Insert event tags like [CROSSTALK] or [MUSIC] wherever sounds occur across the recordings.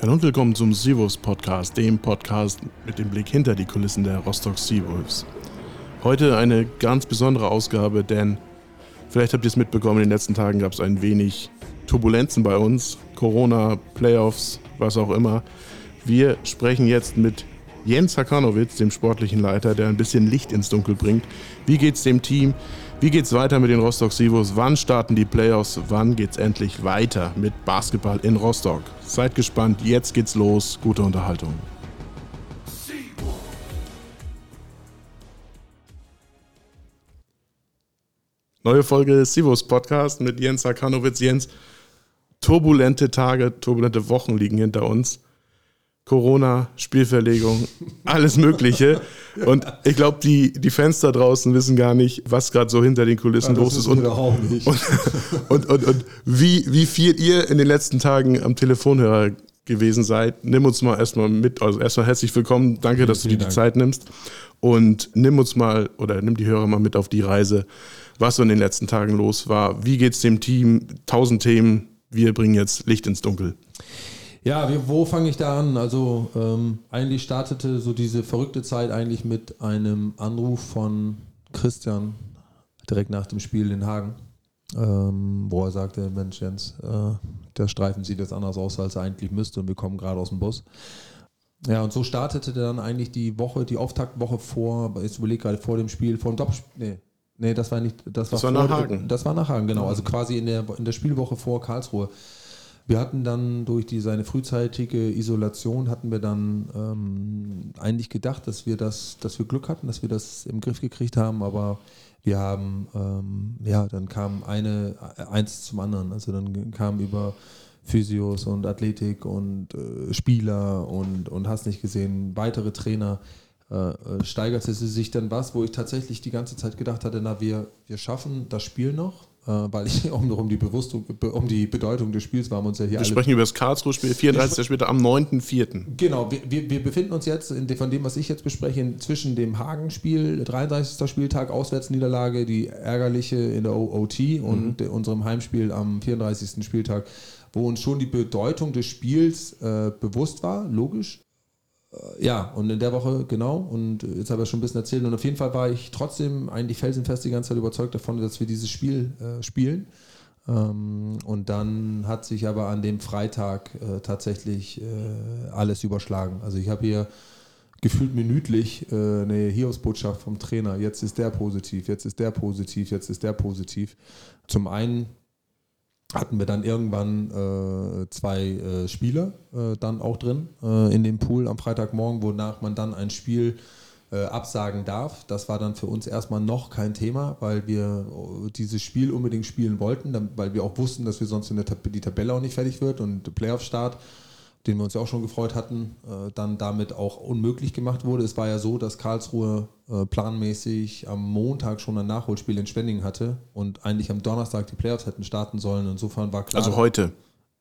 Hallo und willkommen zum Seawolves Podcast, dem Podcast mit dem Blick hinter die Kulissen der Rostock Seawolves. Heute eine ganz besondere Ausgabe, denn vielleicht habt ihr es mitbekommen, in den letzten Tagen gab es ein wenig Turbulenzen bei uns. Corona, Playoffs, was auch immer. Wir sprechen jetzt mit Jens Hakanowitz, dem sportlichen Leiter, der ein bisschen Licht ins Dunkel bringt. Wie geht's dem Team? Wie geht's weiter mit den Rostock Sivos? Wann starten die Playoffs? Wann geht's endlich weiter mit Basketball in Rostock? Seid gespannt, jetzt geht's los. Gute Unterhaltung. Neue Folge Sivos Podcast mit Jens Hakanowitz. Jens, turbulente Tage, turbulente Wochen liegen hinter uns. Corona, Spielverlegung, alles Mögliche. Und ich glaube, die, die Fans da draußen wissen gar nicht, was gerade so hinter den Kulissen ja, los ist. Und, und, und, und, und, wie, wie viel ihr in den letzten Tagen am Telefonhörer gewesen seid. Nimm uns mal erstmal mit. Also erstmal herzlich willkommen. Danke, dass du dir die Zeit nimmst. Und nimm uns mal oder nimm die Hörer mal mit auf die Reise, was so in den letzten Tagen los war. Wie geht es dem Team? Tausend Themen. Wir bringen jetzt Licht ins Dunkel. Ja, wie, wo fange ich da an? Also ähm, eigentlich startete so diese verrückte Zeit eigentlich mit einem Anruf von Christian direkt nach dem Spiel in Hagen, ähm, wo er sagte, Mensch Jens, äh, der Streifen sieht jetzt anders aus, als er eigentlich müsste und wir kommen gerade aus dem Bus. Ja, und so startete dann eigentlich die Woche, die Auftaktwoche vor, ich überlege gerade vor dem Spiel, vor dem Doppelspiel, nee, nee, das war nicht, das, das war, war nach Hagen. Das war nach Hagen, genau, also quasi in der, in der Spielwoche vor Karlsruhe. Wir hatten dann durch die, seine frühzeitige Isolation hatten wir dann ähm, eigentlich gedacht, dass wir das, dass wir Glück hatten, dass wir das im Griff gekriegt haben, aber wir haben, ähm, ja, dann kam eine, eins zum anderen. Also dann kam über Physios und Athletik und äh, Spieler und, und hast nicht gesehen, weitere Trainer äh, äh steigerte sich dann was, wo ich tatsächlich die ganze Zeit gedacht hatte, na, wir, wir schaffen das Spiel noch, weil ich [LAUGHS] um, um, die um die Bedeutung des Spiels waren wir uns ja hier Wir sprechen über das Karlsruhe-Spiel, 34. später am 9.4. Genau, wir, wir, wir, befinden uns jetzt de, von dem, was ich jetzt bespreche, zwischen dem Hagen-Spiel, 33. Spieltag, Auswärtsniederlage, die ärgerliche in der OT und mhm. unserem Heimspiel am 34. Spieltag, wo uns schon die Bedeutung des Spiels äh, bewusst war, logisch, äh, ja, und in der Woche, genau, und jetzt habe ich schon ein bisschen erzählt, und auf jeden Fall war ich trotzdem eigentlich felsenfest die ganze Zeit überzeugt davon, dass wir dieses Spiel äh, spielen. Ähm, und dann hat sich aber an dem Freitag äh, tatsächlich äh, alles überschlagen. Also ich habe hier gefühlt minütlich äh, eine Hiobsbotschaft vom Trainer. Jetzt ist der positiv, jetzt ist der positiv, jetzt ist der positiv. Zum einen hatten wir dann irgendwann äh, zwei äh, Spieler äh, dann auch drin äh, in dem Pool am Freitagmorgen, wonach man dann ein Spiel äh, absagen darf. Das war dann für uns erstmal noch kein Thema, weil wir äh, dieses Spiel unbedingt spielen wollten, weil wir auch wussten, dass wir sonst in der Tab die Tabelle auch nicht fertig wird und Playoff-Start den wir uns ja auch schon gefreut hatten, äh, dann damit auch unmöglich gemacht wurde. Es war ja so, dass Karlsruhe äh, planmäßig am Montag schon ein Nachholspiel in Spenning hatte und eigentlich am Donnerstag die Playoffs hätten starten sollen. Insofern war klar. Also heute.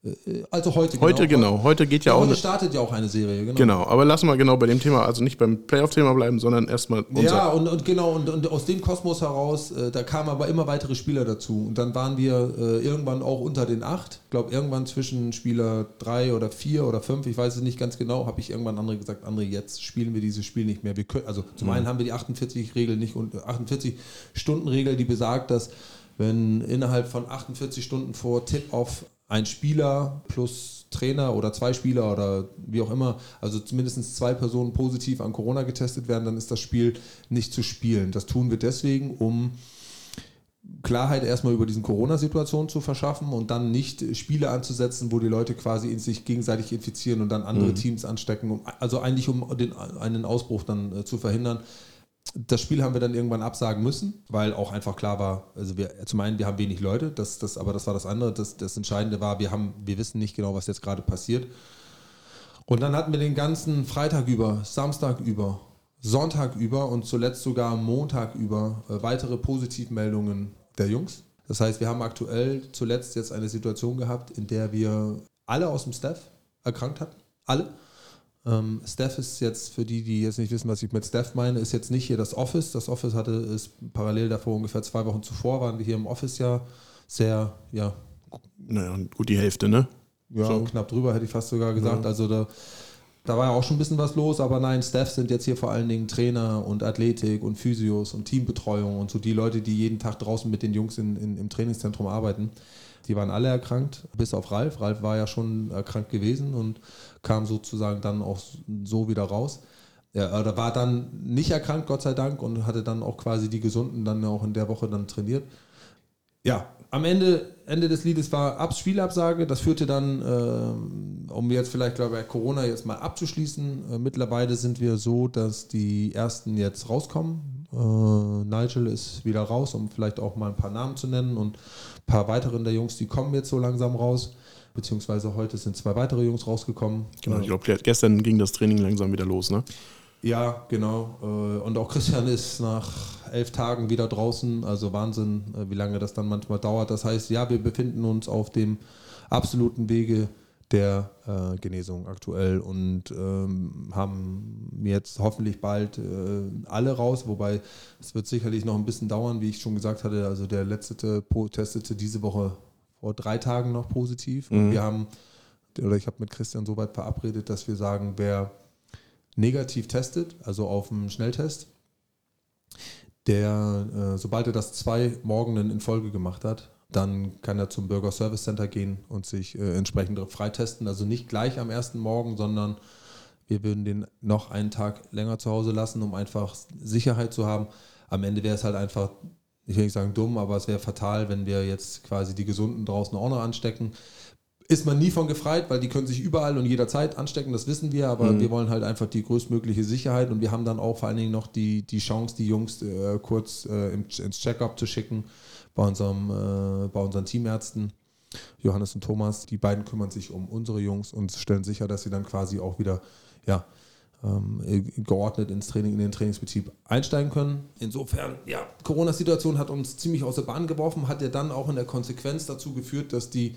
Äh, also heute, heute genau. genau. Heute geht ja, ja auch. Heute startet ja auch eine Serie, genau. Genau, aber lassen wir genau bei dem Thema, also nicht beim Playoff-Thema bleiben, sondern erstmal. Ja, und, und genau, und, und, aus dem Kosmos heraus, äh, da kamen aber immer weitere Spieler dazu. Und dann waren wir äh, irgendwann auch unter den acht. Ich glaube, irgendwann zwischen Spieler drei oder vier oder fünf, ich weiß es nicht ganz genau, habe ich irgendwann andere gesagt, André, jetzt spielen wir dieses Spiel nicht mehr. Wir können, also zum mhm. einen haben wir die 48-Regel nicht und 48-Stunden-Regel, die besagt, dass wenn innerhalb von 48 Stunden vor Tip-Off ein Spieler plus Trainer oder zwei Spieler oder wie auch immer, also zumindest zwei Personen positiv an Corona getestet werden, dann ist das Spiel nicht zu spielen. Das tun wir deswegen, um Klarheit erstmal über diesen Corona-Situation zu verschaffen und dann nicht Spiele anzusetzen, wo die Leute quasi in sich gegenseitig infizieren und dann andere mhm. Teams anstecken. Also eigentlich um den, einen Ausbruch dann äh, zu verhindern das Spiel haben wir dann irgendwann absagen müssen, weil auch einfach klar war, also wir zum einen, wir haben wenig Leute, das, das, aber das war das andere. Das, das Entscheidende war, wir haben, wir wissen nicht genau, was jetzt gerade passiert. Und dann hatten wir den ganzen Freitag über, Samstag über, Sonntag über und zuletzt sogar Montag über äh, weitere Positivmeldungen der Jungs. Das heißt, wir haben aktuell zuletzt jetzt eine Situation gehabt, in der wir alle aus dem Staff erkrankt hatten. Alle. Ähm, Steph ist jetzt, für die, die jetzt nicht wissen, was ich mit Steph meine, ist jetzt nicht hier das Office. Das Office hatte ist parallel davor, ungefähr zwei Wochen zuvor, waren wir hier im Office ja sehr, ja. Naja, gut die Hälfte, ne? Ja, so. knapp drüber hätte ich fast sogar gesagt. Ja. Also da, da war ja auch schon ein bisschen was los, aber nein, Staff sind jetzt hier vor allen Dingen Trainer und Athletik und Physios und Teambetreuung und so die Leute, die jeden Tag draußen mit den Jungs in, in, im Trainingszentrum arbeiten. Die waren alle erkrankt, bis auf Ralf. Ralf war ja schon erkrankt gewesen und kam sozusagen dann auch so wieder raus. Ja, war dann nicht erkrankt, Gott sei Dank, und hatte dann auch quasi die Gesunden dann auch in der Woche dann trainiert. Ja, am Ende, Ende des Liedes war Abs Spielabsage. Das führte dann, äh, um jetzt vielleicht, glaube ich, Corona jetzt mal abzuschließen. Äh, mittlerweile sind wir so, dass die ersten jetzt rauskommen. Äh, Nigel ist wieder raus, um vielleicht auch mal ein paar Namen zu nennen. Und ein paar weiteren der Jungs, die kommen jetzt so langsam raus. Beziehungsweise heute sind zwei weitere Jungs rausgekommen. Genau, ich glaube, gestern ging das Training langsam wieder los, ne? Ja, genau. Äh, und auch Christian ist nach elf Tagen wieder draußen. Also Wahnsinn, äh, wie lange das dann manchmal dauert. Das heißt, ja, wir befinden uns auf dem absoluten Wege der äh, Genesung aktuell und ähm, haben jetzt hoffentlich bald äh, alle raus, wobei es wird sicherlich noch ein bisschen dauern, wie ich schon gesagt hatte. Also der letzte testete diese Woche vor drei Tagen noch positiv. Mhm. Und wir haben, oder ich habe mit Christian so weit verabredet, dass wir sagen, wer negativ testet, also auf dem Schnelltest, der, äh, sobald er das zwei Morgenen in Folge gemacht hat, dann kann er zum Bürger Service Center gehen und sich äh, entsprechend freitesten. Also nicht gleich am ersten Morgen, sondern wir würden den noch einen Tag länger zu Hause lassen, um einfach Sicherheit zu haben. Am Ende wäre es halt einfach, ich will nicht sagen dumm, aber es wäre fatal, wenn wir jetzt quasi die Gesunden draußen auch noch anstecken ist man nie von gefreit, weil die können sich überall und jederzeit anstecken, das wissen wir, aber mhm. wir wollen halt einfach die größtmögliche Sicherheit und wir haben dann auch vor allen Dingen noch die, die Chance, die Jungs äh, kurz äh, ins Check-up zu schicken bei, unserem, äh, bei unseren Teamärzten. Johannes und Thomas, die beiden kümmern sich um unsere Jungs und stellen sicher, dass sie dann quasi auch wieder ja, ähm, geordnet ins Training, in den Trainingsbetrieb einsteigen können. Insofern, ja, Corona-Situation hat uns ziemlich aus der Bahn geworfen, hat ja dann auch in der Konsequenz dazu geführt, dass die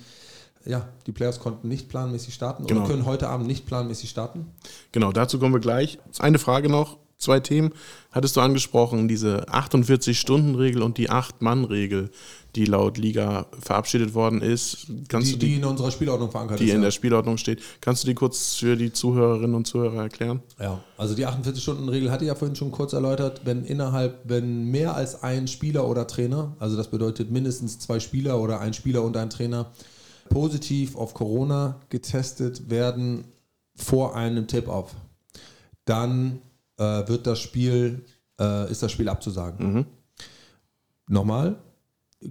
ja, die Players konnten nicht planmäßig starten genau. oder können heute Abend nicht planmäßig starten. Genau, dazu kommen wir gleich. Eine Frage noch, zwei Themen hattest du angesprochen, diese 48-Stunden-Regel und die 8-Mann-Regel, die laut Liga verabschiedet worden ist. Kannst die, du die, die in unserer Spielordnung verankert die ist. Die in ja. der Spielordnung steht. Kannst du die kurz für die Zuhörerinnen und Zuhörer erklären? Ja, also die 48-Stunden-Regel hatte ich ja vorhin schon kurz erläutert. Wenn innerhalb, wenn mehr als ein Spieler oder Trainer, also das bedeutet mindestens zwei Spieler oder ein Spieler und ein Trainer, positiv auf Corona getestet werden vor einem Tip-Off, dann äh, wird das Spiel, äh, ist das Spiel abzusagen. Mhm. Nochmal,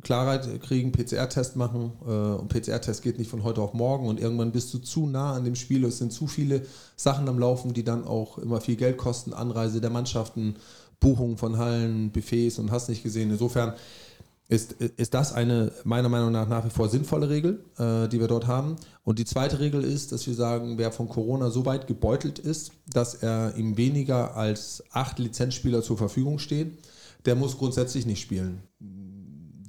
Klarheit kriegen, PCR-Test machen äh, und PCR-Test geht nicht von heute auf morgen und irgendwann bist du zu nah an dem Spiel. Es sind zu viele Sachen am Laufen, die dann auch immer viel Geld kosten, Anreise der Mannschaften, Buchung von Hallen, Buffets und hast nicht gesehen. Insofern ist, ist das eine meiner Meinung nach nach wie vor sinnvolle Regel, äh, die wir dort haben. Und die zweite Regel ist, dass wir sagen, wer von Corona so weit gebeutelt ist, dass er ihm weniger als acht Lizenzspieler zur Verfügung stehen, der muss grundsätzlich nicht spielen.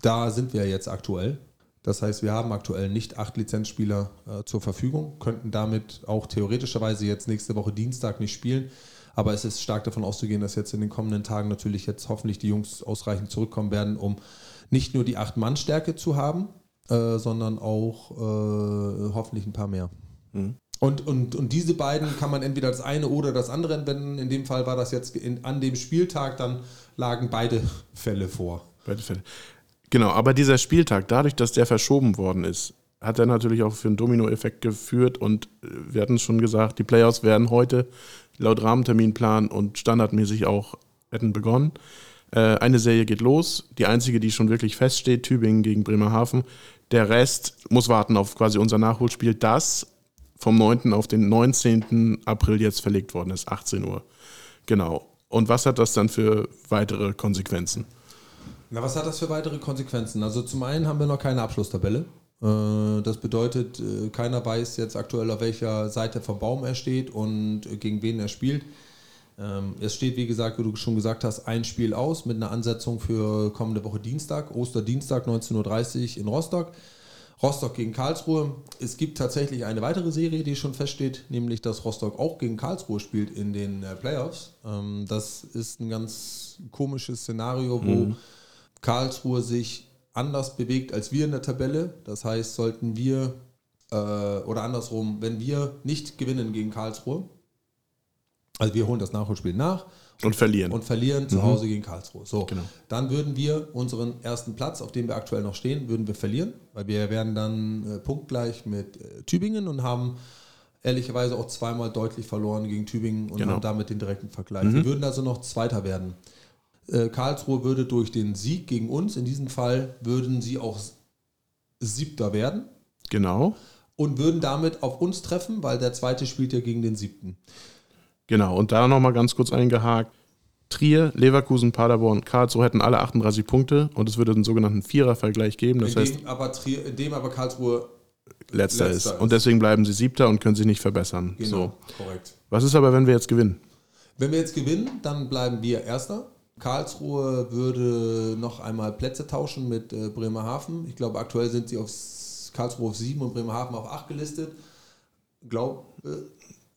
Da sind wir jetzt aktuell. Das heißt, wir haben aktuell nicht acht Lizenzspieler äh, zur Verfügung, könnten damit auch theoretischerweise jetzt nächste Woche Dienstag nicht spielen. Aber es ist stark davon auszugehen, dass jetzt in den kommenden Tagen natürlich jetzt hoffentlich die Jungs ausreichend zurückkommen werden, um nicht nur die Acht-Mann-Stärke zu haben, äh, sondern auch äh, hoffentlich ein paar mehr. Mhm. Und, und, und diese beiden kann man entweder das eine oder das andere anwenden. In dem Fall war das jetzt in, an dem Spieltag, dann lagen beide [LAUGHS] Fälle vor. Beide Fälle. Genau, aber dieser Spieltag, dadurch, dass der verschoben worden ist, hat er natürlich auch für einen Dominoeffekt geführt und äh, wir hatten es schon gesagt, die Playoffs werden heute laut Rahmenterminplan und standardmäßig auch hätten begonnen. Äh, eine Serie geht los, die einzige, die schon wirklich feststeht, Tübingen gegen Bremerhaven. Der Rest muss warten auf quasi unser Nachholspiel, das vom 9. auf den 19. April jetzt verlegt worden ist, 18 Uhr. Genau. Und was hat das dann für weitere Konsequenzen? Na, was hat das für weitere Konsequenzen? Also zum einen haben wir noch keine Abschlusstabelle. Äh, das bedeutet, äh, keiner weiß jetzt aktuell, auf welcher Seite vom Baum er steht und gegen wen er spielt. Ähm, es steht, wie gesagt, wie du schon gesagt hast, ein Spiel aus mit einer Ansetzung für kommende Woche Dienstag, Osterdienstag 19.30 Uhr in Rostock. Rostock gegen Karlsruhe. Es gibt tatsächlich eine weitere Serie, die schon feststeht, nämlich dass Rostock auch gegen Karlsruhe spielt in den äh, Playoffs. Ähm, das ist ein ganz komisches Szenario, wo mhm. Karlsruhe sich anders bewegt als wir in der Tabelle. Das heißt, sollten wir äh, oder andersrum, wenn wir nicht gewinnen gegen Karlsruhe, also wir holen das Nachholspiel nach Und verlieren. und verlieren zu Hause gegen Karlsruhe. So, Genau. dann würden wir unseren ersten Platz, auf dem wir aktuell noch stehen, würden wir verlieren, weil wir wären dann äh, punktgleich mit äh, Tübingen und haben ehrlicherweise auch zweimal deutlich verloren gegen Tübingen und Genau. haben damit den direkten Vergleich. Wir würden also noch Zweiter werden. Äh, Karlsruhe würde durch den Sieg gegen uns, in diesem Fall würden sie auch Siebter werden genau. und würden damit auf uns treffen, weil der Zweite spielt ja gegen den Siebten. Genau. Und da nochmal ganz kurz eingehakt. Trier, Leverkusen, Paderborn, Karlsruhe hätten alle 38 Punkte und es würde einen sogenannten Vierervergleich geben. Das in, heißt, dem aber Trier, in dem aber Karlsruhe letzter, letzter ist. ist. Und deswegen bleiben sie Siebter und können sich nicht verbessern. Genau, So. korrekt. Was ist aber, wenn wir jetzt gewinnen? Wenn wir jetzt gewinnen, dann bleiben wir Erster. Karlsruhe würde noch einmal Plätze tauschen mit äh, Bremerhaven. Ich glaube, aktuell sind sie auf Karlsruhe auf 7 und Bremerhaven auf 8 gelistet. Glaub, äh,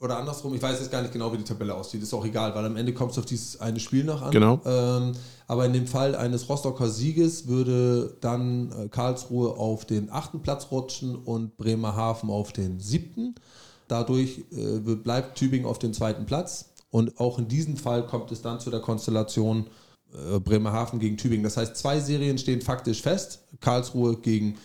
oder andersrum, ich weiß jetzt gar nicht genau, wie die Tabelle aussieht. Ist auch egal, weil am Ende kommt es auf dieses eine Spiel noch an. Genau. Ähm, aber in dem Fall eines Rostocker Sieges würde dann äh, Karlsruhe auf den achten Platz rutschen und Bremerhaven auf den siebten. Dadurch äh, bleibt Tübingen auf den zweiten Platz. Und auch in diesem Fall kommt es dann zu der Konstellation äh, Bremerhaven gegen Tübingen. Das heißt, zwei Serien stehen faktisch fest. Karlsruhe gegen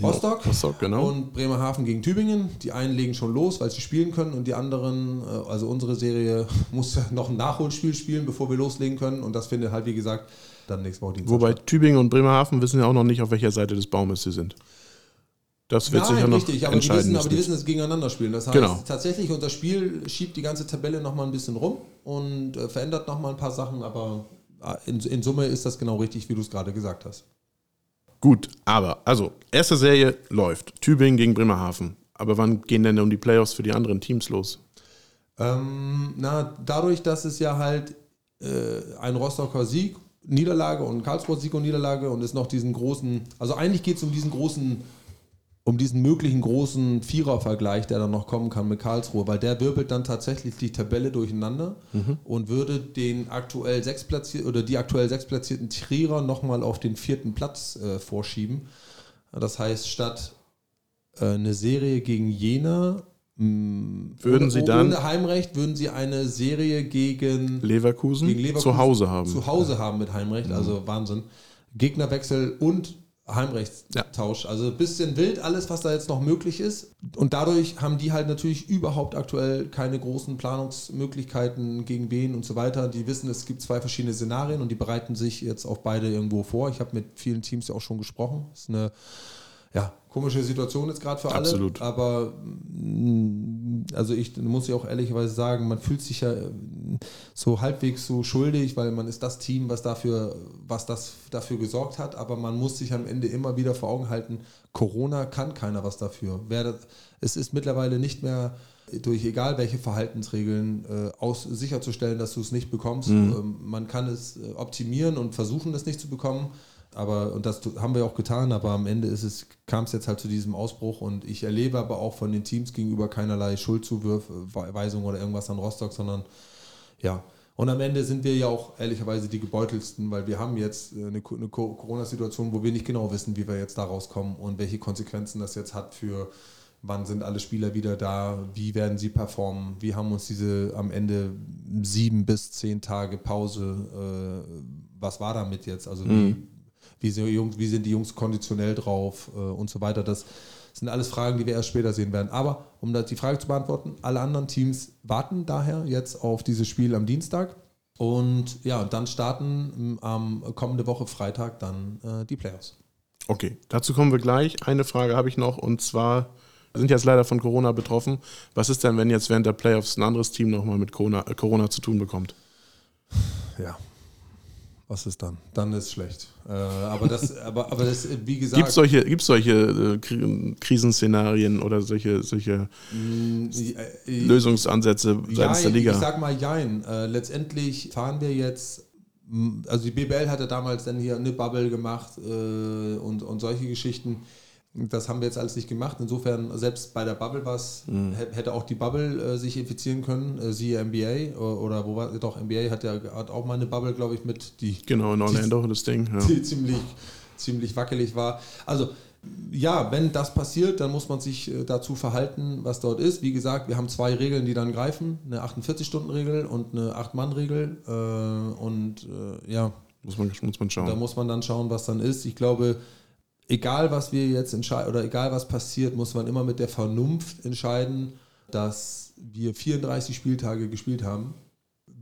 Rostock, Rostock, genau. und Bremerhaven gegen Tübingen. Die einen legen schon los, weil sie spielen können und die anderen, äh, also unsere Serie, [LAUGHS] muss noch ein Nachholspiel spielen, bevor wir loslegen können. Und das findet halt, wie gesagt, dann nächste Woche Dienstag Wobei statt. Tübingen und Bremerhaven wissen ja auch noch nicht, auf welcher Seite des Baumes sie sind. Das wird sich ja noch richtig, aber die, entscheiden wissen, aber die wissen, dass sie gegeneinander spielen. Das heißt, Genau. tatsächlich, das Spiel schiebt die ganze Tabelle nochmal ein bisschen rum und äh, verändert nochmal ein paar Sachen, aber äh, in, in Summe ist das genau richtig, wie du es gerade gesagt hast. Gut, aber, also, erste Serie läuft. Tübingen gegen Bremerhaven. Aber wann gehen denn um die Playoffs für die anderen Teams los? Ähm, na, dadurch, dass es ja halt äh, ein Rostocker Sieg, Niederlage und Karlsruher Sieg und Niederlage und es noch diesen großen, also eigentlich geht es um diesen großen, um diesen möglichen großen Vierervergleich, der dann noch kommen kann mit Karlsruhe, weil der wirbelt dann tatsächlich die Tabelle durcheinander und würde den aktuell sechsplatzierten oder die aktuell sechsplatzierten Trierer nochmal auf den vierten Platz äh, vorschieben. Das heißt, statt äh, eine Serie gegen Jena mh, Würden ohne, Sie dann- ohne Heimrecht würden sie eine Serie gegen, Leverkusen, gegen Leverkusen zu Hause haben. zu Hause haben mit Heimrecht, also Wahnsinn. Gegnerwechsel und Heimrechtstausch. Also ein bisschen wild alles, was da jetzt noch möglich ist. Und dadurch haben die halt natürlich überhaupt aktuell keine großen Planungsmöglichkeiten gegen wen und so weiter. Die wissen, es gibt zwei verschiedene Szenarien und die bereiten sich jetzt auf beide irgendwo vor. Ich habe mit vielen Teams ja auch schon gesprochen. Das ist eine ja, komische Situation jetzt gerade für alle. Absolut. Aber mm, also ich muss ja auch ehrlicherweise sagen, man fühlt sich ja so halbwegs so schuldig, weil man ist das Team, was dafür, was das dafür gesorgt hat, aber man muss sich am Ende immer wieder vor Augen halten, Corona kann keiner was dafür. Das, es ist mittlerweile nicht mehr durch egal welche Verhaltensregeln äh, aus, sicherzustellen, dass du es nicht bekommst. Ähm, man kann es äh, optimieren und versuchen, das nicht zu bekommen. Aber, und das haben wir auch getan, aber am Ende ist es, kam es jetzt halt zu diesem Ausbruch und ich erlebe aber auch von den Teams gegenüber keinerlei Schuldzuweisung oder irgendwas an Rostock, sondern ja. Und am Ende sind wir ja auch ehrlicherweise die gebeutelsten, weil wir haben jetzt äh, eine, eine Co- Corona-Situation, wo wir nicht genau wissen, wie wir jetzt da rauskommen und welche Konsequenzen das jetzt hat für wann sind alle Spieler wieder da, wie werden sie performen, wie haben uns diese am Ende sieben bis zehn Tage Pause, äh, was war damit jetzt? Also wie, wie, sind die Jungs, wie sind die Jungs konditionell drauf äh, und so weiter. Das sind alles Fragen, die wir erst später sehen werden. Aber um die Frage zu beantworten, alle anderen Teams warten daher jetzt auf dieses Spiel am Dienstag. Und ja, und dann starten m, am kommende Woche Freitag dann äh, die Playoffs. Okay, dazu kommen wir gleich. Eine Frage habe ich noch und zwar wir sind jetzt leider von Corona betroffen. Was ist denn, wenn jetzt während der Playoffs ein anderes Team nochmal mit Corona, äh, Corona zu tun bekommt? Ja. Was ist dann? Dann ist schlecht. Äh, aber das, [LAUGHS] aber, aber das, wie gesagt. Gibt es solche, gibt's solche äh, Kri- Krisenszenarien oder solche, solche mh, äh, Lösungsansätze seitens der Jein, Liga? Ich sag mal Jein. Äh, letztendlich fahren wir jetzt, mh, also die BBL hatte damals dann hier eine Bubble gemacht äh, und, und solche Geschichten. Das haben wir jetzt alles nicht gemacht. Insofern, selbst bei der Bubble was, Mhm. hä- hätte auch die Bubble äh, sich infizieren können, äh, siehe NBA oder wo war, doch, NBA hat ja hat auch mal eine Bubble, glaube ich, mit, die Genau, in Orlando das Ding. Ja. [LAUGHS] die ziemlich, ziemlich wackelig war. Also ja, wenn das passiert, dann muss man sich äh, dazu verhalten, was dort ist. Wie gesagt, wir haben zwei Regeln, die dann greifen: eine 48-Stunden-Regel und eine 8-Mann-Regel. Äh, und äh, ja, muss man, muss man schauen. Da muss man dann schauen, was dann ist. Ich glaube, egal was wir jetzt entscheiden oder egal was passiert, muss man immer mit der Vernunft entscheiden, dass wir 34 Spieltage gespielt haben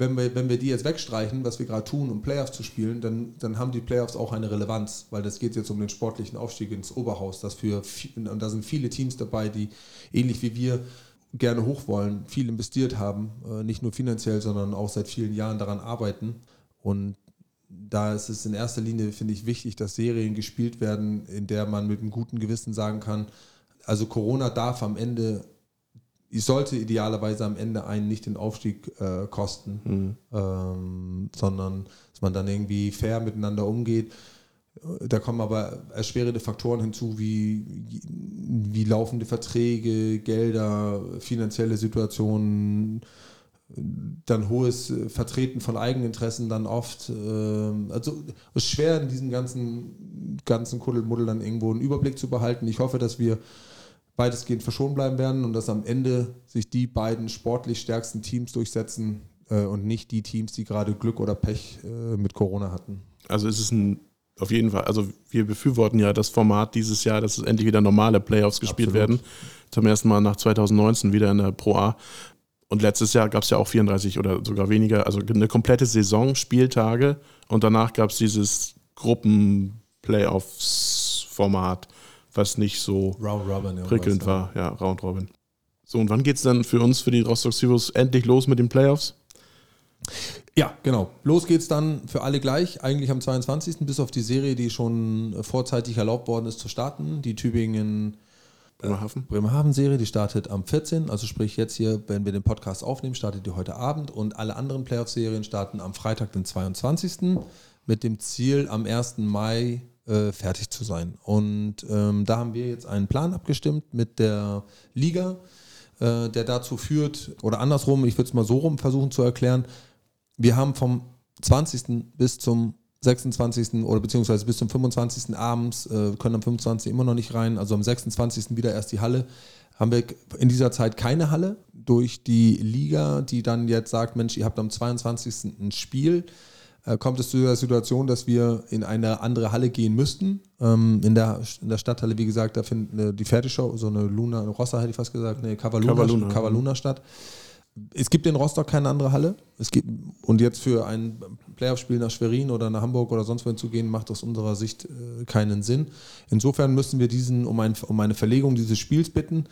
wenn wir, wenn wir die jetzt wegstreichen, was wir gerade tun, um Playoffs zu spielen, dann, dann haben die Playoffs auch eine Relevanz, weil das geht jetzt um den sportlichen Aufstieg ins Oberhaus. Das für, und da sind viele Teams dabei, die ähnlich wie wir gerne hoch wollen, viel investiert haben, äh, nicht nur finanziell, sondern auch seit vielen Jahren daran arbeiten. Und da ist es in erster Linie, finde ich, wichtig, dass Serien gespielt werden, in der man mit einem guten Gewissen sagen kann, also Corona darf am Ende ich sollte idealerweise am Ende einen nicht den Aufstieg äh, kosten, mhm. ähm, sondern dass man dann irgendwie fair miteinander umgeht. Da kommen aber erschwerende Faktoren hinzu, wie, wie laufende Verträge, Gelder, finanzielle Situationen, dann hohes Vertreten von Eigeninteressen dann oft. Äh, also es ist schwer in diesem ganzen, ganzen Kuddelmuddel dann irgendwo einen Überblick zu behalten. Ich hoffe, dass wir weitestgehend verschont bleiben werden und dass am Ende sich die beiden sportlich stärksten Teams durchsetzen äh, und nicht die Teams, die gerade Glück oder Pech äh, mit Corona hatten. Also ist es ein auf jeden Fall, also wir befürworten ja das Format dieses Jahr, dass es endlich wieder normale Playoffs gespielt Absolut. werden. Zum ersten Mal nach 2019 wieder in der Pro A. Und letztes Jahr gab es ja auch 34 oder sogar weniger, also eine komplette Saison, Spieltage und danach gab es dieses Gruppen-Playoffs-Format was nicht so Robin, prickelnd war. Ja, Round Robin. So, und wann geht es dann für uns, für die Rostock Heroes, endlich los mit den Playoffs? Ja, genau. Los geht's dann für alle gleich, eigentlich am 22. bis auf die Serie, die schon vorzeitig erlaubt worden ist zu starten. Die Tübingen Bremerhaven. Bremerhaven-Serie, die startet am 14. Also sprich jetzt hier, wenn wir den Podcast aufnehmen, startet die heute Abend und alle anderen Playoff-Serien starten am Freitag, den 22. mit dem Ziel, am 1. Mai äh, fertig zu sein. Und ähm, da haben wir jetzt einen Plan abgestimmt mit der Liga, äh, der dazu führt, oder andersrum, ich würde es mal so rum versuchen zu erklären, wir haben vom 20. bis zum 26. oder beziehungsweise bis zum 25. abends, äh, können am 25. immer noch nicht rein, also am 26. wieder erst die Halle, haben wir in dieser Zeit keine Halle durch die Liga, die dann jetzt sagt, Mensch, ihr habt am 22. ein Spiel, äh, kommt es zu der Situation, dass wir in eine andere Halle gehen müssten. Ähm, in, der, in der Stadthalle, wie gesagt, da findet eine, die Pferdeshow, so eine Luna, Rossa hätte ich fast gesagt, eine Cavaluna, Cavaluna. Cavaluna statt. Es gibt in Rostock keine andere Halle. Es gibt, und jetzt für ein Playoff-Spiel nach Schwerin oder nach Hamburg oder sonst wohin zu gehen, macht aus unserer Sicht äh, keinen Sinn. Insofern müssen wir diesen um, ein, um eine Verlegung dieses Spiels bitten.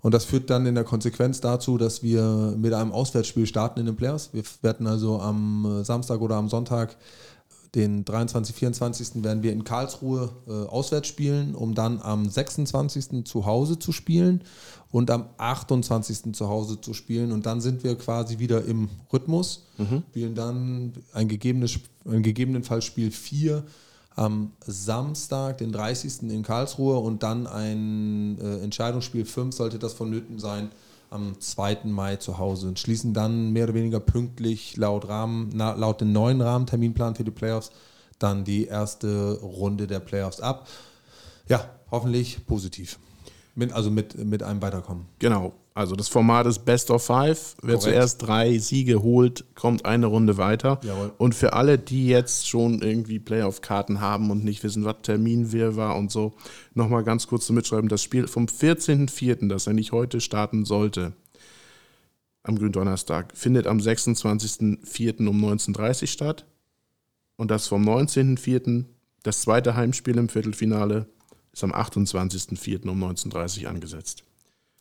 Und das führt dann in der Konsequenz dazu, dass wir mit einem Auswärtsspiel starten in den Playoffs. Wir werden also am äh, Samstag oder am Sonntag, den 23, 24. werden wir in Karlsruhe äh, auswärts spielen, um dann am 26. zu Hause zu spielen und am 28. zu Hause zu spielen. Und dann sind wir quasi wieder im Rhythmus, mhm. spielen dann ein, gegebenes, ein gegebenenfalls Spiel 4 am Samstag, den 30. in Karlsruhe und dann ein äh, Entscheidungsspiel 5 sollte das vonnöten sein am 2. Mai zu Hause und schließen dann mehr oder weniger pünktlich laut, Rahmen, laut dem neuen Rahmenterminplan für die Playoffs dann die erste Runde der Playoffs ab. Ja, hoffentlich positiv. Mit, also mit, mit einem Weiterkommen. Genau. Also das Format ist Best of Five. Wer Korrekt. zuerst drei Siege holt, kommt eine Runde weiter. Jawohl. Und für alle, die jetzt schon irgendwie Playoff-Karten haben und nicht wissen, was Termin wir war und so, nochmal ganz kurz zu mitschreiben. Das Spiel vom 14.04., das er nicht heute starten sollte, am Gründonnerstag, findet am 26.04. um 19.30 Uhr statt. Und das vom 19.04., das zweite Heimspiel im Viertelfinale, ist am 28.04. um 19.30 Uhr angesetzt.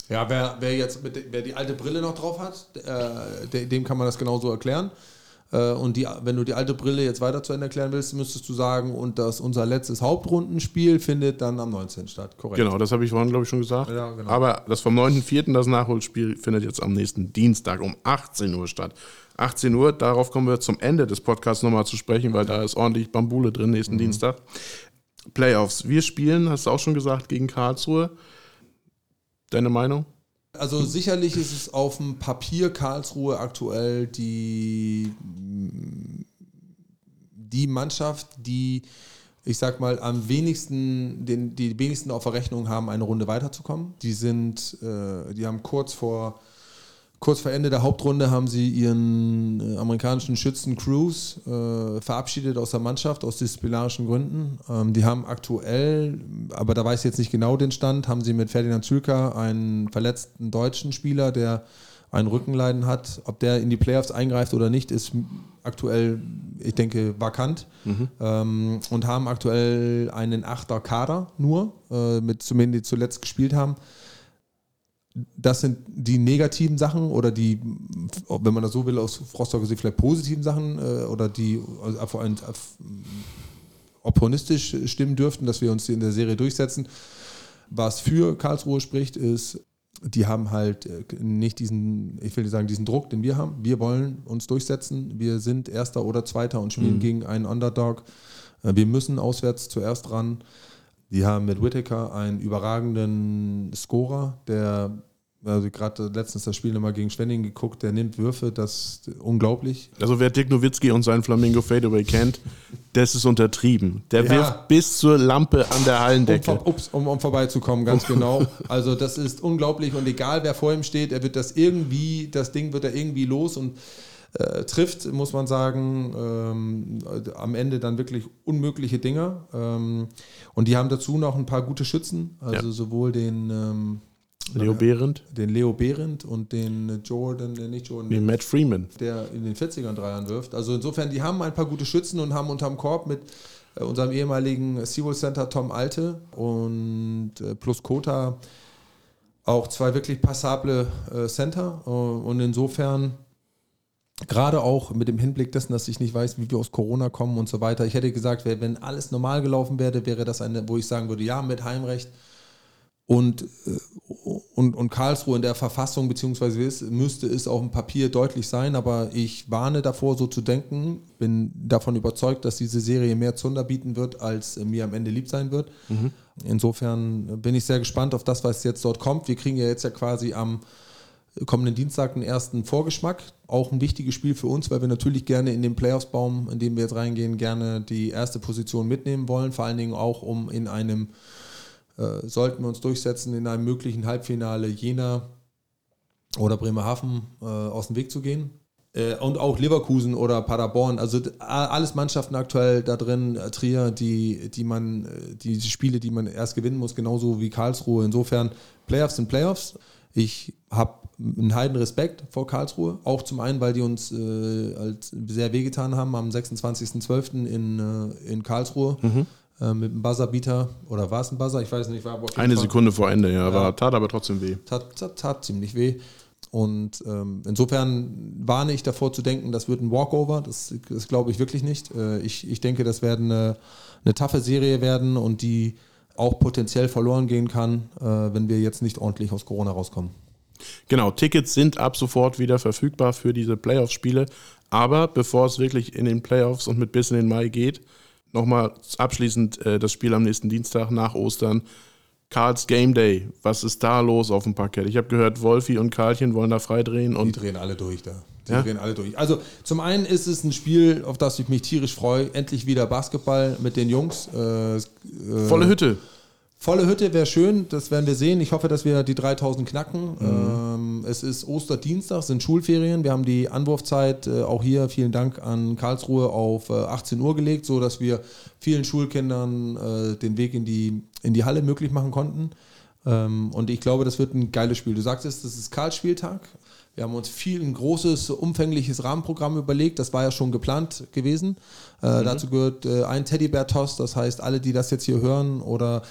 Ja, wer, wer jetzt mit, wer die alte Brille noch drauf hat, äh, dem kann man das genauso erklären. Äh, und die, wenn du die alte Brille jetzt weiter zu Ende erklären willst, müsstest du sagen, und das unser letztes Hauptrundenspiel findet dann am 19. statt. Korrekt. Genau, das habe ich vorhin, glaube ich, schon gesagt. Ja, genau. Aber das vom 9.4., das Nachholspiel, findet jetzt am nächsten Dienstag um 18 Uhr statt. 18 Uhr, darauf kommen wir zum Ende des Podcasts nochmal zu sprechen, weil da ist ordentlich Bambule drin nächsten mhm. Dienstag. Playoffs. Wir spielen, hast du auch schon gesagt, gegen Karlsruhe. Deine Meinung? Also sicherlich ist es auf dem Papier Karlsruhe aktuell die, die Mannschaft, die ich sag mal, am wenigsten, den, die wenigsten auf der Rechnung haben, eine Runde weiterzukommen. Die sind, äh, die haben kurz vor Kurz vor Ende der Hauptrunde haben sie ihren äh, amerikanischen Schützen Cruz äh, verabschiedet aus der Mannschaft aus disziplinarischen Gründen. Ähm, die haben aktuell, aber da weiß ich jetzt nicht genau den Stand, haben sie mit Ferdinand Zülker einen verletzten deutschen Spieler, der ein Rückenleiden hat. Ob der in die Playoffs eingreift oder nicht, ist aktuell, ich denke, vakant. Mhm. Ähm, und haben aktuell einen Achter Kader nur, äh, mit zumindest die zuletzt gespielt haben das sind die negativen Sachen oder die, wenn man das so will, aus Rostocker Sicht vielleicht positiven Sachen äh, oder die also vor allem opportunistisch stimmen dürften, dass wir uns in der Serie durchsetzen. Was für Karlsruhe spricht, ist, die haben halt äh, nicht diesen, ich will nicht sagen, diesen Druck, den wir haben. Wir wollen uns durchsetzen. Wir sind Erster oder Zweiter und spielen mhm. gegen einen Underdog. Äh, wir müssen auswärts zuerst ran. Die haben mit Whittaker einen überragenden Scorer, der also gerade letztens das Spiel nochmal gegen Schwenning geguckt, der nimmt Würfe, das ist unglaublich. Also wer Dick Nowitzki und seinen Flamingo Fadeaway kennt, das ist untertrieben. Der ja. wirft bis zur Lampe an der Hallendecke. Um, ups, um, um vorbeizukommen, ganz [LAUGHS] genau. Also das ist unglaublich und egal wer vor ihm steht, er wird das irgendwie, das Ding wird er irgendwie los und äh, trifft, muss man sagen, ähm, am Ende dann wirklich unmögliche Dinger. Ähm, und die haben dazu noch ein paar gute Schützen, also ja. sowohl den ähm, Leo Behrendt? Den Leo Behrendt und den Jordan, nicht Jordan. Den Matt Freeman. Der in den 40ern Dreiern wirft. Also insofern, die haben ein paar gute Schützen und haben unterm Korb mit äh, unserem ehemaligen SeaWorld Center Tom Alte und äh, plus Kota auch zwei wirklich passable äh, Center. und insofern gerade auch mit dem Hinblick dessen, dass ich nicht weiß, wie wir aus Corona kommen und so weiter. Ich hätte gesagt, wenn alles normal gelaufen wäre, wäre das eine, wo ich sagen würde, ja, mit Heimrecht und, äh, und, und Karlsruhe in der Verfassung, beziehungsweise ist, müsste es auf dem Papier deutlich sein, aber ich warne davor, so zu denken. Bin davon überzeugt, dass diese Serie mehr Zunder bieten wird, als mir am Ende lieb sein wird. Mhm. Insofern bin ich sehr gespannt auf das, was jetzt dort kommt. Wir kriegen ja jetzt ja quasi am kommenden Dienstag einen ersten Vorgeschmack. Auch ein wichtiges Spiel für uns, weil wir natürlich gerne in den Playoffs-Baum, in den wir jetzt reingehen, gerne die erste Position mitnehmen wollen. Vor allen Dingen auch, um in einem äh, sollten wir uns durchsetzen, in einem möglichen Halbfinale Jena oder Bremerhaven äh, aus dem Weg zu gehen. Äh, und auch Leverkusen oder Paderborn, also alles Mannschaften aktuell da drin, äh, Trier, die, die man, äh, die Spiele, die man erst gewinnen muss, genauso wie Karlsruhe. Insofern, Playoffs sind Playoffs. Ich habe einen heiden Respekt vor Karlsruhe. Auch zum einen, weil die uns äh, halt sehr wehgetan haben am 26.12. In, äh, in Karlsruhe. Mhm äh, mit einem Buzzerbeater oder war es ein Buzzer? Ich weiß nicht. War Eine Fall. Sekunde vor Ende, ja, ja. tat aber trotzdem weh. Tat, tat, tat ziemlich weh. Und ähm, insofern warne ich davor zu denken, das wird ein Walkover. Das, das glaube ich wirklich nicht. Äh, ich, ich denke, das wird eine, eine taffe Serie werden und die auch potenziell verloren gehen kann, äh, wenn wir jetzt nicht ordentlich aus Corona rauskommen. Genau, Tickets sind ab sofort wieder verfügbar für diese Playoff-Spiele. Aber bevor es wirklich in den Playoffs und mit bis in den Mai geht, nochmal abschließend äh, das Spiel am nächsten Dienstag nach Ostern. Karls Game Day, was ist da los auf dem Parkett? Ich habe gehört, Wolfi und Karlchen wollen da freidrehen. Und die drehen alle durch da. Die ja? drehen alle durch. Also zum einen ist es ein Spiel, auf das ich mich tierisch freue. Endlich wieder Basketball mit den Jungs. Äh, äh, Volle Hütte. Volle Hütte wäre schön, das werden wir sehen. Ich hoffe, dass wir die 3000 knacken. Mhm. Ähm, es ist Osterdienstag, sind Schulferien. Wir haben die Anwurfzeit äh, auch hier, vielen Dank an Karlsruhe, auf äh, 18 Uhr gelegt, sodass wir vielen Schulkindern äh, den Weg in die, in die Halle möglich machen konnten. Ähm, und ich glaube, das wird ein geiles Spiel. Du sagst es, das ist Karls-Spieltag. Wir haben uns viel ein großes, umfängliches Rahmenprogramm überlegt. Das war ja schon geplant gewesen. Äh, mhm. Dazu gehört äh, ein Teddybär-Toss. Das heißt, alle, die das jetzt hier hören oder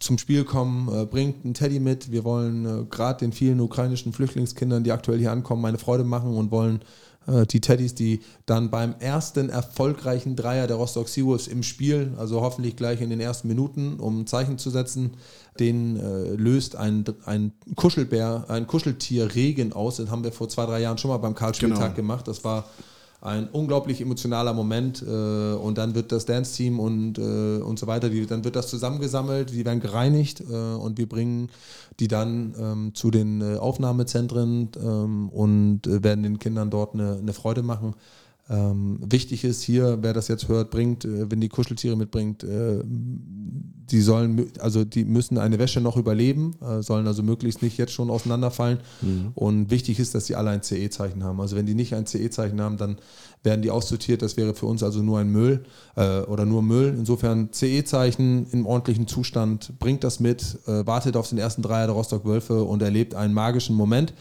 zum Spiel kommen, äh, bringt einen Teddy mit. Wir wollen äh, gerade den vielen ukrainischen Flüchtlingskindern, die aktuell hier ankommen, eine Freude machen und wollen äh, die Teddys, die dann beim ersten erfolgreichen Dreier der Rostock Seawolves im Spiel, also hoffentlich gleich in den ersten Minuten, um ein Zeichen zu setzen, den äh, löst ein, ein Kuschelbär, ein Kuscheltier Regen aus. Das haben wir vor zwei, drei Jahren schon mal beim Karl-Spieltag genau. gemacht. Das war ein unglaublich emotionaler Moment äh, und dann wird das Dance-Team und, äh, und so weiter, die, dann wird das zusammengesammelt, die werden gereinigt äh, und wir bringen die dann ähm, zu den äh, Aufnahmezentren ähm, und äh, werden den Kindern dort eine, eine Freude machen. Ähm, wichtig ist hier, wer das jetzt hört, bringt, wenn die Kuscheltiere mitbringt, die sollen, also die müssen eine Wäsche noch überleben, äh, sollen also möglichst nicht jetzt schon auseinanderfallen. Mhm. Und wichtig ist, dass sie alle ein CE-Zeichen haben. Also wenn die nicht ein CE-Zeichen haben, dann werden die aussortiert. Das wäre für uns also nur ein Müll äh, oder nur Müll. Insofern CE-Zeichen im ordentlichen Zustand, bringt das mit, äh, wartet auf den ersten Dreier der Rostock Wölfe und erlebt einen magischen Moment.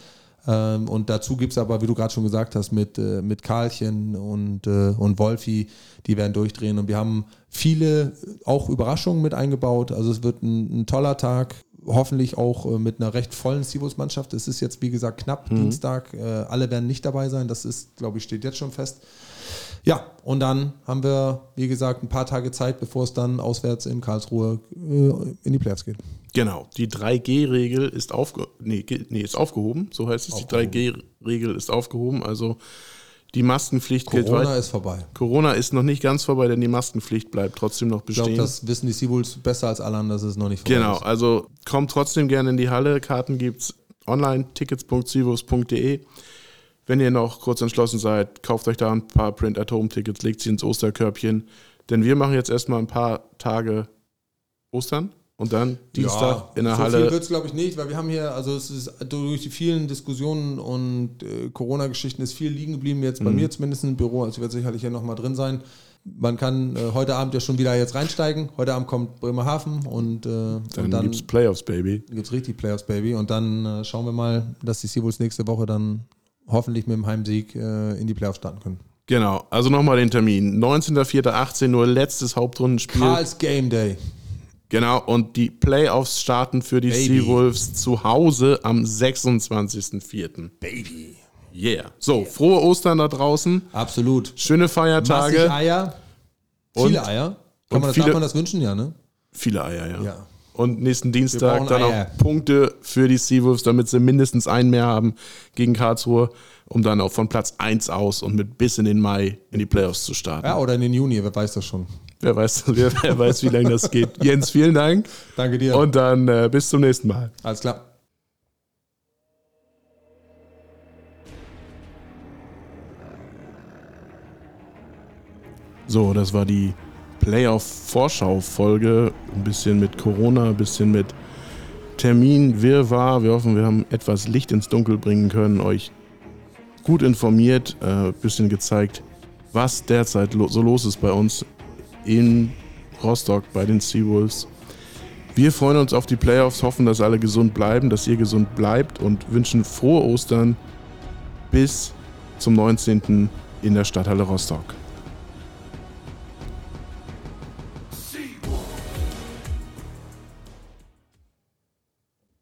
Ähm, und dazu gibt es aber, wie du gerade schon gesagt hast, mit, äh, mit Karlchen und, äh, und Wolfi, die werden durchdrehen. Und wir haben viele auch Überraschungen mit eingebaut. Also es wird ein, ein toller Tag, hoffentlich auch äh, mit einer recht vollen Sivus-Mannschaft. Es ist jetzt, wie gesagt, knapp mhm. Dienstag. Äh, alle werden nicht dabei sein. Das ist, glaube ich, steht jetzt schon fest. Ja, und dann haben wir, wie gesagt, ein paar Tage Zeit, bevor es dann auswärts in Karlsruhe äh, in die Playoffs geht. Genau, die 3G-Regel ist, aufge nee, nee, ist aufgehoben, so heißt es. Aufgehoben. Die 3G-Regel ist aufgehoben, also die Maskenpflicht Corona gilt Corona ist vorbei. Corona ist noch nicht ganz vorbei, denn die Maskenpflicht bleibt trotzdem noch bestehen. Ich glaube, das wissen die Seawolves besser als alle anderen, dass es noch nicht vorbei genau, ist. Genau, also kommt trotzdem gerne in die Halle. Karten gibt es online, tickets.seawolves.de. Wenn ihr noch kurz entschlossen seid, kauft euch da ein paar Print-at-Home-Tickets, legt sie ins Osterkörbchen. Denn wir machen jetzt erstmal ein paar Tage Ostern und dann Dienstag ja, in der so Halle. So viel wird es, glaube ich, nicht, weil wir haben hier, also es ist durch die vielen Diskussionen und äh, Corona-Geschichten ist viel liegen geblieben, jetzt bei mhm. mir zumindest im Büro, also wird sicherlich ja nochmal drin sein. Man kann äh, heute Abend ja schon wieder jetzt reinsteigen. Heute Abend kommt Bremerhaven und, äh, dann, und dann gibt's Playoffs, Baby. Gibt's richtig Playoffs, Baby. Und dann äh, schauen wir mal, dass die Seawolves nächste Woche dann hoffentlich mit dem Heimsieg äh, in die Playoffs starten können. Genau, also nochmal den Termin. 19.04.18 Uhr, letztes Hauptrundenspiel. Karls Game Day. Genau, und die Playoffs starten für die Baby. Seawolves zu Hause am 26.04. Baby. Yeah. So, frohe Ostern da draußen. Absolut. Schöne Feiertage. Massig Eier. Viele Eier. Kann man das, viele, darf man das wünschen, ja, ne? Viele Eier, ja. ja. Und nächsten Dienstag dann Eier. auch Punkte für die Seawolves, damit sie mindestens einen mehr haben gegen Karlsruhe, um dann auch von Platz 1 aus und mit bis in den Mai in die Playoffs zu starten. Ja, oder in den Juni, wer weiß das schon. Wer weiß, [LAUGHS] wer, wer weiß wie lange das geht. Jens, vielen Dank. Danke dir. Und dann äh, bis zum nächsten Mal. Alles klar. So, das war die Playoff-Vorschau-Folge. Ein bisschen mit Corona, ein bisschen mit Termin, Wirrwarr. Wir hoffen, wir haben etwas Licht ins Dunkel bringen können, euch gut informiert, ein äh, bisschen gezeigt, was derzeit so los ist bei uns in Rostock bei den Seawolves. Wir freuen uns auf die Playoffs, hoffen, dass alle gesund bleiben, dass ihr gesund bleibt und wünschen frohe Ostern bis zum 19. in der Stadthalle Rostock.